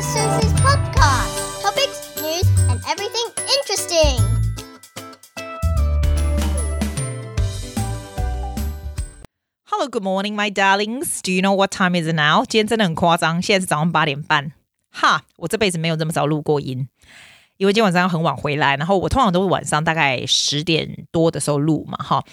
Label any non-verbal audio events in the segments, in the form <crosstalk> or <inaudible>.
Sister Susie's podcast. Topics, news, and everything interesting. Hello, good morning, my darlings. Do you know what time is it now? 今天真的很夸张，现在是早上八点半。哈，我这辈子没有这么早录过音，因为今天晚上要很晚回来，然后我通常都是晚上大概十点多的时候录嘛，哈。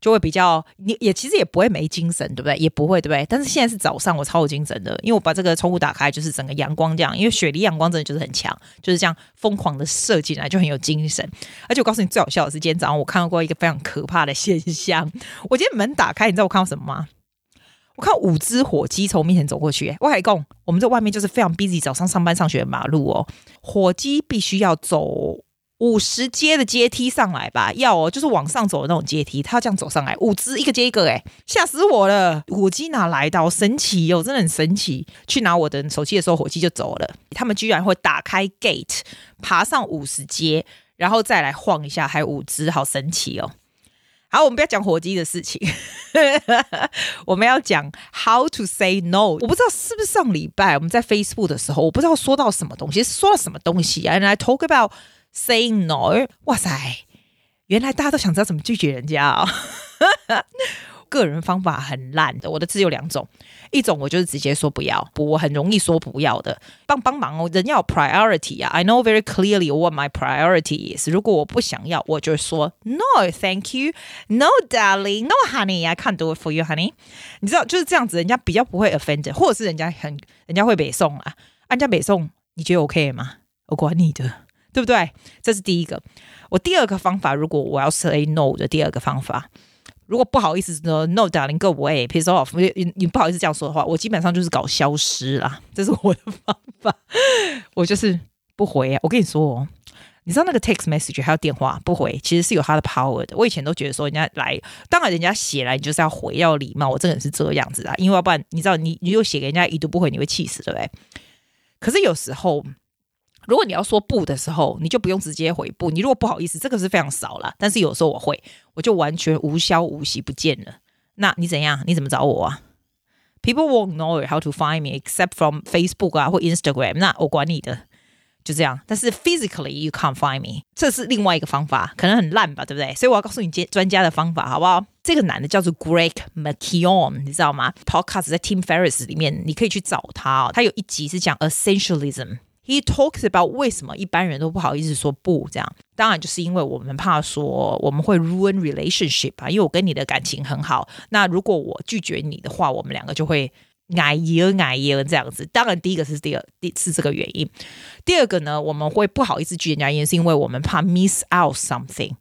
就会比较，你也其实也不会没精神，对不对？也不会，对不对？但是现在是早上，我超有精神的，因为我把这个窗户打开，就是整个阳光这样，因为雪梨阳光真的就是很强，就是这样疯狂的射进来，就很有精神。而且我告诉你，最好笑的是今天早上我看到过一个非常可怕的现象。我今天门打开，你知道我看到什么吗？我看五只火鸡从我面前走过去。我还讲，我们这外面就是非常 busy，早上上班上学的马路哦，火鸡必须要走。五十阶的阶梯上来吧，要哦，就是往上走的那种阶梯，他要这样走上来，五只一个接一个，哎，吓死我了！火鸡哪来的？神奇哟，真的很神奇。去拿我的手机的时候，火鸡就走了。他们居然会打开 gate，爬上五十阶，然后再来晃一下，还有五只，好神奇哦。好，我们不要讲火鸡的事情，<laughs> 我们要讲 how to say no。我不知道是不是上礼拜我们在 Facebook 的时候，我不知道说到什么东西，说到什么东西啊？来 talk about。Saying no，哇塞！原来大家都想知道怎么拒绝人家啊、哦！<laughs> 个人方法很烂的，我的字有两种，一种我就是直接说不要，不，我很容易说不要的。帮帮忙哦，人要有 priority 啊！I know very clearly what my priority is。如果我不想要，我就说 No，thank you，No，darling，No honey，I can't do it for you，honey。你知道就是这样子，人家比较不会 offended，或者是人家很人家会北宋啊，人家北宋，你觉得 OK 吗？我管你的。对不对？这是第一个。我第二个方法，如果我要 say no 的第二个方法，如果不好意思说 no darling go away，piss off，你你不好意思这样说的话，我基本上就是搞消失啦。这是我的方法，我就是不回啊。我跟你说哦，你知道那个 text message 还有电话不回，其实是有它的 power 的。我以前都觉得说人家来，当然人家写来你就是要回，要礼貌。我真的是这样子啊，因为要不然你知道你你又写给人家已读不回，你会气死，对不对？可是有时候。如果你要说不的时候，你就不用直接回不。你如果不好意思，这个是非常少了。但是有时候我会，我就完全无消无息不见了。那你怎样？你怎么找我啊？People won't know how to find me except from Facebook 啊或 Instagram。那我管你的，就这样。但是 physically you can't find me，这是另外一个方法，可能很烂吧，对不对？所以我要告诉你专专家的方法，好不好？这个男的叫做 Greg McKeown，你知道吗？Podcast 在 Tim Ferriss 里面，你可以去找他。他有一集是讲 Essentialism。He talks about 为什么一般人都不好意思说不这样，当然就是因为我们怕说我们会 ruin relationship 啊，因为我跟你的感情很好，那如果我拒绝你的话，我们两个就会矮耶矮耶这样子。当然第一个是第二，第是这个原因，第二个呢，我们会不好意思拒绝人家，原因是因为我们怕 miss out something，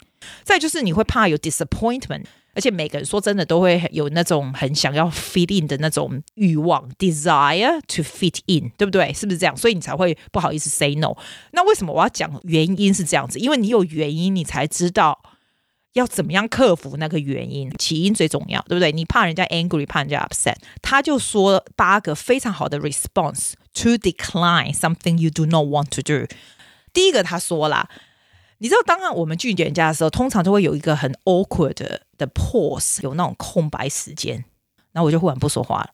再就是你会怕有 disappointment。而且每个人说真的都会有那种很想要 fit in 的那种欲望，desire to fit in，对不对？是不是这样？所以你才会不好意思 say no。那为什么我要讲原因是这样子？因为你有原因，你才知道要怎么样克服那个原因。起因最重要，对不对？你怕人家 angry，怕人家 upset，他就说八个非常好的 response to decline something you do not want to do。第一个他说啦。你知道，当我们拒绝人家的时候，通常都会有一个很 awkward 的，pause，有那种空白时间，然后我就忽然不说话了，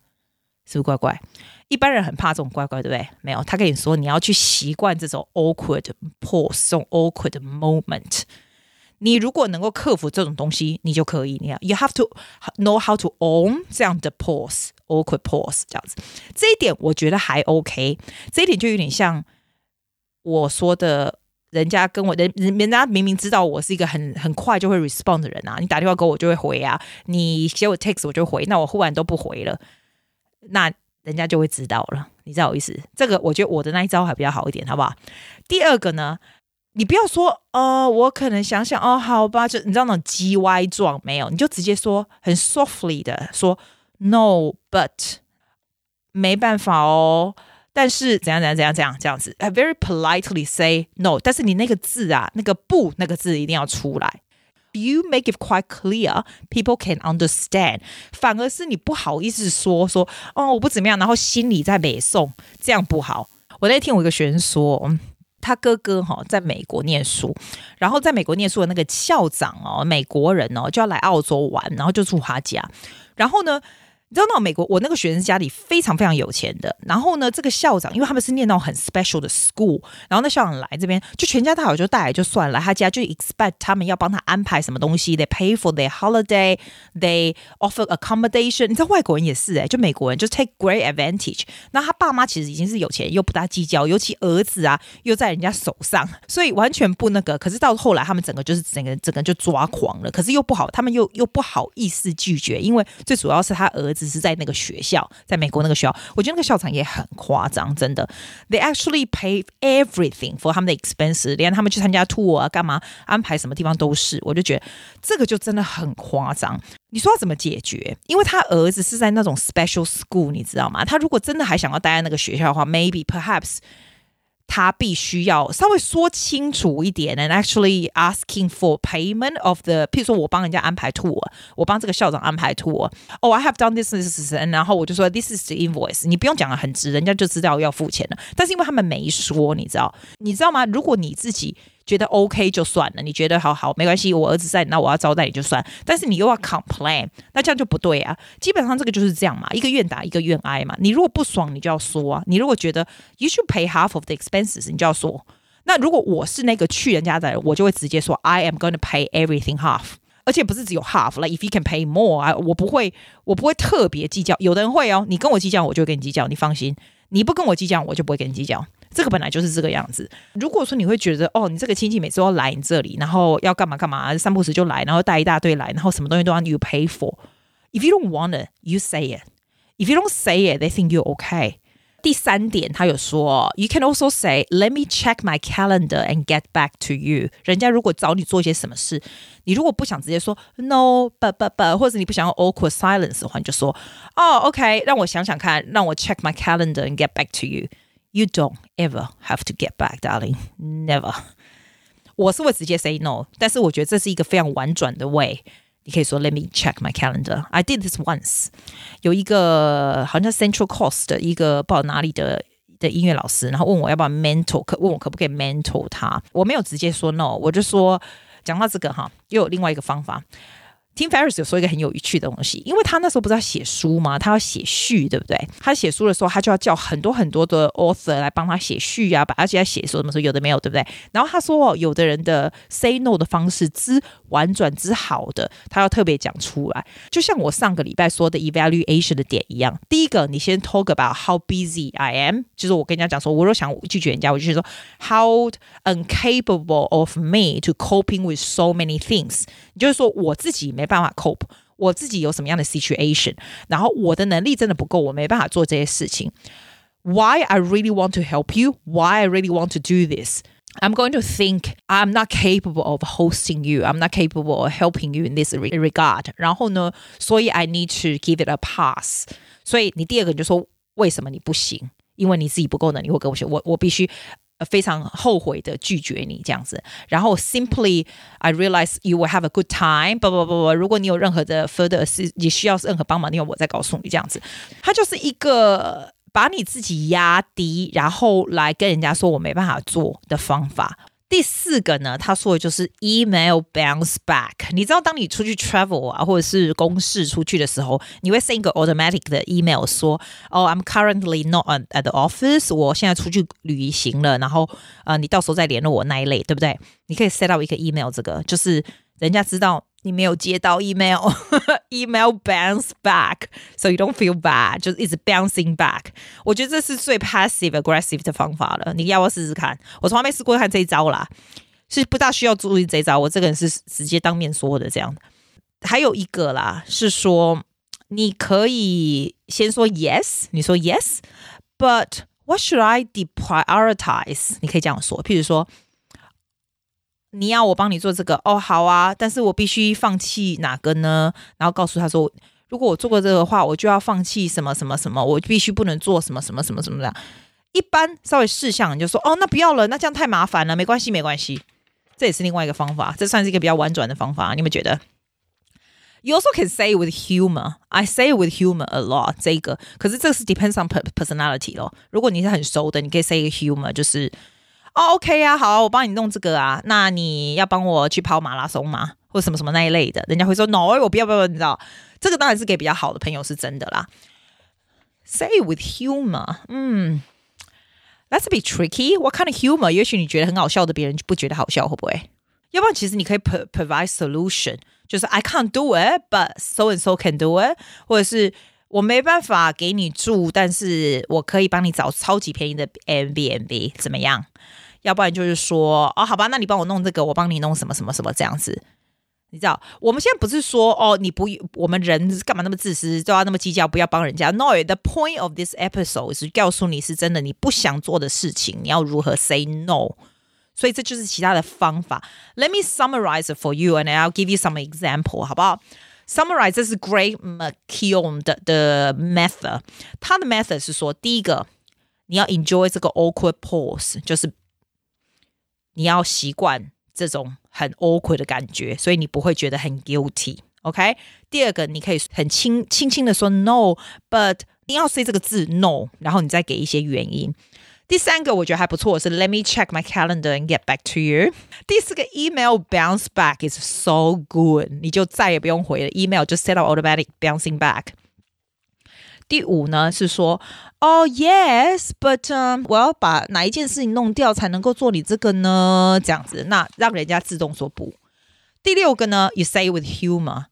是不是怪怪？一般人很怕这种怪怪，对不对？没有，他跟你说你要去习惯这种 awkward pause，这种 awkward moment。你如果能够克服这种东西，你就可以。你要 you have to know how to own 这样的 pause，awkward pause 这样子。这一点我觉得还 OK，这一点就有点像我说的。人家跟我人人家明明知道我是一个很很快就会 respond 的人啊，你打电话给我就会回啊，你写我 text 我就回，那我忽然都不回了，那人家就会知道了，你知道我意思？这个我觉得我的那一招还比较好一点，好不好？第二个呢，你不要说呃，我可能想想哦，好吧，就你知道那种叽歪状没有，你就直接说很 softly 的说 no，but 没办法哦。但是怎样怎样怎样怎样这样子，I very politely say no。但是你那个字啊，那个不那个字一定要出来。You make it quite clear, people can understand。反而是你不好意思说说哦，我不怎么样，然后心里在北宋，这样不好。我那天我一个学生说，他哥哥哈在美国念书，然后在美国念书的那个校长哦，美国人哦就要来澳洲玩，然后就住他家，然后呢。你知道那美国，我那个学生家里非常非常有钱的。然后呢，这个校长，因为他们是念到很 special 的 school，然后那校长来这边，就全家大小就带来就算了，他家就 expect 他们要帮他安排什么东西，they pay for their holiday，they offer accommodation。你知道外国人也是哎、欸，就美国人就 take great advantage。那他爸妈其实已经是有钱，又不大计较，尤其儿子啊又在人家手上，所以完全不那个。可是到后来，他们整个就是整个整个就抓狂了。可是又不好，他们又又不好意思拒绝，因为最主要是他儿子。只是在那个学校，在美国那个学校，我觉得那个校长也很夸张，真的。They actually pay everything for 他们的 expenses，连他们去参加 tour 啊，干嘛安排什么地方都是。我就觉得这个就真的很夸张。你说要怎么解决？因为他儿子是在那种 special school，你知道吗？他如果真的还想要待在那个学校的话，maybe perhaps。他必须要稍微说清楚一点，and actually asking for payment of the，譬如说我帮人家安排 tour，我帮这个校长安排 tour，哦、，I have done this, this, this，然后我就说 this is the invoice，你不用讲的很直，人家就知道要付钱了。但是因为他们没说，你知道，你知道吗？如果你自己。觉得 OK 就算了，你觉得好好没关系，我儿子在，那我要招待你就算。但是你又要 complain，那这样就不对啊。基本上这个就是这样嘛，一个愿打一个愿挨嘛。你如果不爽，你就要说啊。你如果觉得 you should pay half of the expenses，你就要说。那如果我是那个去人家的人，我就会直接说 I am going to pay everything half，而且不是只有 half，like if you can pay more，啊，我不会，我不会特别计较。有的人会哦，你跟我计较，我就跟你计较，你放心。你不跟我计较，我就不会跟你计较。这个本来就是这个样子。如果说你会觉得，哦，你这个亲戚每次都要来你这里，然后要干嘛干嘛，三不时就来，然后带一大堆来，然后什么东西都要 you pay for。If you don't want it, you say it. If you don't say it, they think you're okay. 第三点，他有说，you can also say, let me check my calendar and get back to you。人家如果找你做一些什么事，你如果不想直接说 no, but but but，或者你不想要 awkward silence 的话，你就说，哦，OK，让我想想看，让我 check my calendar and get back to you。You don't ever have to get back, darling. Never. 我是会直接 say no，但是我觉得这是一个非常婉转的 way。你可以说 Let me check my calendar. I did this once. 有一个好像 Central Coast 的一个不知道哪里的的音乐老师，然后问我要不要 mentor，可问我可不可以 mentor 他。我没有直接说 no，我就说讲到这个哈，又有另外一个方法。 Tim Ferriss 有说一个很有趣的东西，因为他那时候不是要写书吗？他要写序，对不对？他写书的时候，他就要叫很多很多的 author 来帮他写序啊，把而且要写说什么说有的没有，对不对？然后他说，有的人的 say no 的方式之婉转之好的，他要特别讲出来。就像我上个礼拜说的 evaluation 的点一样，第一个你先 talk about how busy I am，就是我跟人家讲说，我若想拒绝人家，我就是说 how incapable of me to coping with so many things，你就是说我自己没办法 cope，我自己有什么样的 situation，然后我的能力真的不够，我没办法做这些事情。Why I really want to help you? Why I really want to do this? I'm going to think I'm not capable of hosting you. I'm not capable of helping you in this regard. 然后呢，所以 I need to give it a pass. 所以你第二个你就说为什么你不行？因为你自己不够能力，我跟我说我我必须。 非常后悔的拒绝你这样子，然后 simply I realize you will have a good time。不不不不，如果你有任何的 further 是你需要任何帮忙，你要我再告诉你这样子。它就是一个把你自己压低，然后来跟人家说我没办法做的方法。第四个呢，他说的就是 email bounce back。你知道，当你出去 travel 啊，或者是公事出去的时候，你会 send 一个 automatic 的 email 说，哦，I'm currently not at the office，我现在出去旅行了，然后呃，你到时候再联络我那一类，对不对？你可以 set up 一个 email，这个就是人家知道。你没有接到 email，email <laughs> bounce back，so you don't feel bad，就是一直 bouncing back。我觉得这是最 passive aggressive 的方法了。你要不要试试看？我从来没试过看这一招啦，是不大需要注意这一招。我这个人是直接当面说的这样。还有一个啦，是说你可以先说 yes，你说 yes，but what should I deprioritize？你可以这样说，譬如说。 你要我帮你做这个哦，好啊，但是我必须放弃哪个呢？然后告诉他说，如果我做过这个的话，我就要放弃什么什么什么，我必须不能做什么什么什么什么的。一般稍微试想，你就说哦，那不要了，那这样太麻烦了，没关系，没关系。这也是另外一个方法，这算是一个比较婉转的方法，你们觉得？You also can say with humor. I say with humor a lot. 这个，可是这个是 depends on personality 咯。如果你是很熟的，你可以 say 一个 humor，就是。哦，OK 啊，好，我帮你弄这个啊。那你要帮我去跑马拉松吗？或者什么什么那一类的，人家会说 no，我不要不要，你知道，这个当然是给比较好的朋友是真的啦。Say with humor，嗯，That's bit tricky. What kind of humor？也许你觉得很好笑的，别人就不觉得好笑，会不会？要不然其实你可以 provide solution，就是 I can't do it，but so and so can do it，或者是我没办法给你住，但是我可以帮你找超级便宜的 Airbnb，怎么样？要不然就是说，哦，好吧，那你帮我弄这个，我帮你弄什么什么什么这样子。你知道，我们现在不是说哦，你不，我们人干嘛那么自私，都要那么计较，不要帮人家。No，the point of this episode 是告诉你是真的，你不想做的事情，你要如何 say no。所以这就是其他的方法。Let me summarize it for you，and I'll give you some example，好不好？Summarize 这是 Greg McKeown 的的 method。他的 method 是说，第一个，你要 enjoy 这个 awkward pause，就是你要习惯这种。很 awkward 的感觉，所以你不会觉得很 guilty。OK，第二个，你可以很轻轻轻的说 no，but 你要 say 这个字 no，然后你再给一些原因。第三个我觉得还不错是 Let me check my calendar and get back to you。第四个 email bounce back is so good，你就再也不用回了，email 就 set up automatic bouncing back。第五呢是说，哦、oh,，yes，but、我要把哪一件事情弄掉才能够做你这个呢？这样子，那让人家自动说不。第六个呢，you say with humor。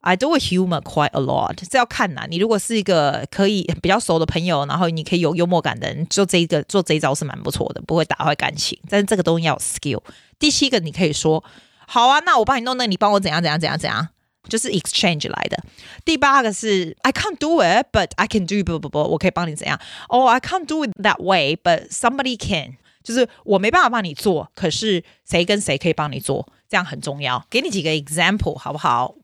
I do with humor quite a lot。这要看呐，你如果是一个可以比较熟的朋友，然后你可以有幽默感的人，做这一个做这一招是蛮不错的，不会打坏感情。但是这个东西要有 skill。第七个，你可以说，好啊，那我帮你弄，那你帮我怎样怎样怎样怎样。就是 exchange 来的。第八个是 I can't do it, but I can do 不不不，我可以帮你怎样？Oh, I can't do it that way, but somebody can。就是我没办法帮你做，可是谁跟谁可以帮你做，这样很重要。给你几个 example 好不好？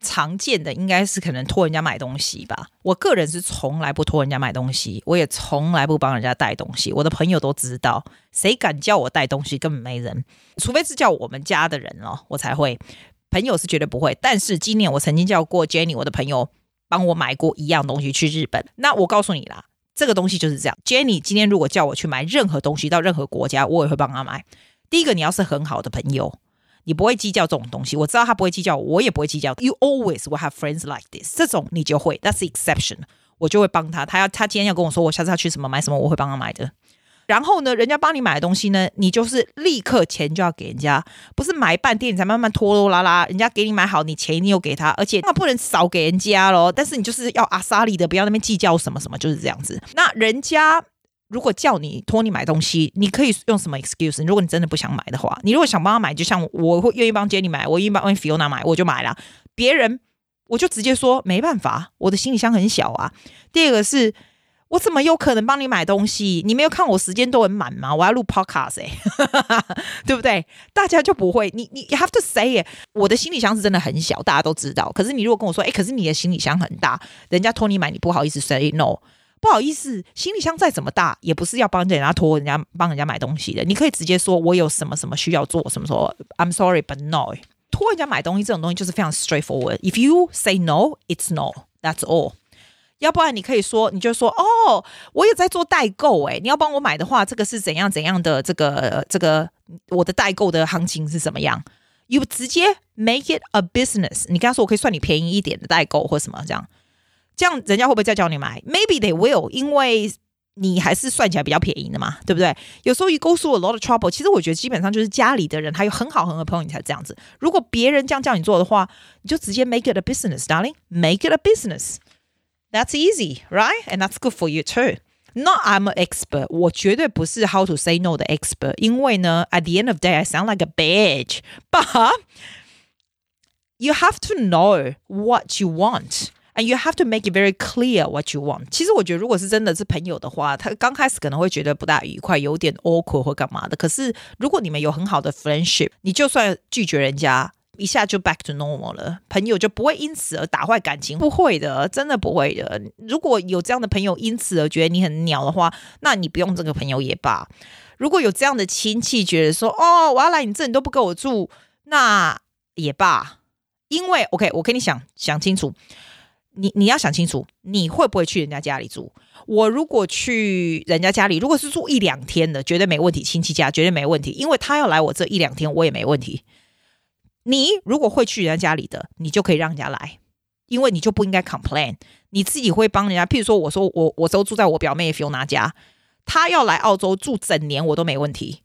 常见的应该是可能托人家买东西吧。我个人是从来不托人家买东西，我也从来不帮人家带东西。我的朋友都知道，谁敢叫我带东西，根本没人，除非是叫我们家的人哦，我才会。朋友是绝对不会，但是今年我曾经叫过 Jenny，我的朋友帮我买过一样东西去日本。那我告诉你啦，这个东西就是这样。Jenny 今天如果叫我去买任何东西到任何国家，我也会帮他买。第一个，你要是很好的朋友，你不会计较这种东西。我知道他不会计较，我也不会计较。You always will have friends like this，这种你就会，That's exception，我就会帮他。他要他今天要跟我说，我下次要去什么买什么，我会帮他买的。然后呢，人家帮你买的东西呢，你就是立刻钱就要给人家，不是买半天你才慢慢拖拖拉拉，人家给你买好，你钱你又给他，而且那不能少给人家咯。但是你就是要阿莎力的，不要那边计较什么什么，就是这样子。那人家如果叫你托你买东西，你可以用什么 excuse？如果你真的不想买的话，你如果想帮他买，就像我会愿意帮 Jenny 买，我愿意帮 Fiona 买，我就买了。别人我就直接说没办法，我的行李箱很小啊。第二个是。我怎么有可能帮你买东西？你没有看我时间都很满吗？我要录 podcast 哎、欸，<laughs> 对不对？大家就不会，你你 have to say it。我的行李箱是真的很小，大家都知道。可是你如果跟我说，哎，可是你的行李箱很大，人家托你买，你不好意思 say no，不好意思，行李箱再怎么大，也不是要帮人家托人家帮人家买东西的。你可以直接说我有什么什么需要做，什么说 I'm sorry but no。托人家买东西这种东西就是非常 straightforward。If you say no, it's no. That's all. 要不然你可以说，你就说哦，我也在做代购诶，你要帮我买的话，这个是怎样怎样的这个这个我的代购的行情是怎么样？You 直接 make it a business，你跟他说我可以算你便宜一点的代购或什么这样，这样人家会不会再叫你买？Maybe they will，因为你还是算起来比较便宜的嘛，对不对？有时候 you go through a lot of trouble，其实我觉得基本上就是家里的人还有很好很好的朋友你才这样子。如果别人这样叫你做的话，你就直接 make it a business，darling，make it a business。That's easy, right? And that's good for you too. Not I'm an expert. 我绝对不是 how to say no 的 expert，因为呢，at the end of the day, I sound like a bitch. <laughs> But you have to know what you want, and you have to make it very clear what you want. 其实我觉得，如果是真的是朋友的话，他刚开始可能会觉得不大愉快，有点 awkward 或干嘛的。可是如果你们有很好的 friendship，你就算拒绝人家。 一下就 back to normal 了，朋友就不会因此而打坏感情，不会的，真的不会的。如果有这样的朋友因此而觉得你很鸟的话，那你不用这个朋友也罢。如果有这样的亲戚觉得说，哦，我要来你这里都不跟我住，那也罢。因为 OK，我跟你想想清楚，你你要想清楚，你会不会去人家家里住？我如果去人家家里，如果是住一两天的，绝对没问题，亲戚家绝对没问题，因为他要来我这一两天，我也没问题。你如果会去人家家里的，你就可以让人家来，因为你就不应该 complain。你自己会帮人家，譬如说，我说我我都住在我表妹 Fiona 家，她要来澳洲住整年我都没问题。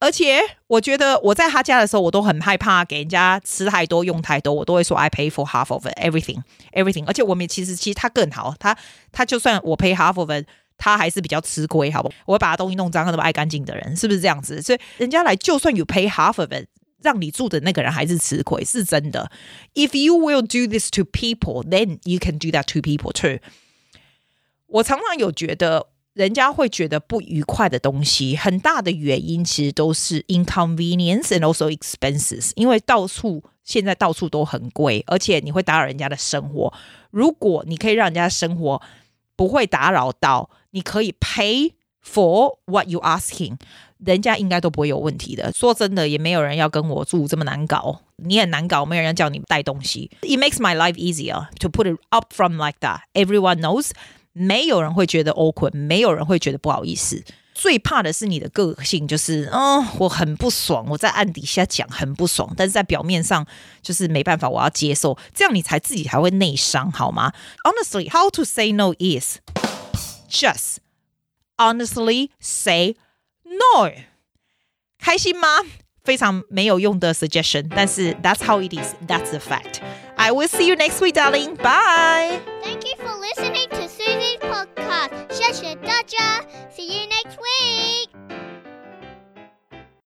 而且我觉得我在她家的时候，我都很害怕给人家吃太多用太多，我都会说 I pay for half of everything everything。而且我们其实其实她更好，她她就算我 pay half of it，她还是比较吃亏，好不好？我会把她东西弄脏，那么爱干净的人是不是这样子？所以人家来就算有 pay half of it。让你住的那个人还是吃亏，是真的。If you will do this to people, then you can do that to people too。我常常有觉得，人家会觉得不愉快的东西，很大的原因其实都是 inconvenience and also expenses。因为到处现在到处都很贵，而且你会打扰人家的生活。如果你可以让人家生活不会打扰到，你可以 pay for what you asking。人家应该都不会有问题的。说真的，也没有人要跟我住这么难搞。你很难搞，没有人要叫你带东西。It makes my life easier to put it up from like that. Everyone knows，没有人会觉得 awkward，没有人会觉得不好意思。最怕的是你的个性，就是嗯，我很不爽，我在暗底下讲很不爽，但是在表面上就是没办法，我要接受，这样你才自己才会内伤，好吗？Honestly, how to say no is just honestly say. No，开心吗？非常没有用的 suggestion，但是 that's how it is. That's the fact. I will see you next week, darling. Bye. Thank you for listening to Susie's podcast. 谢谢大家。See you next week.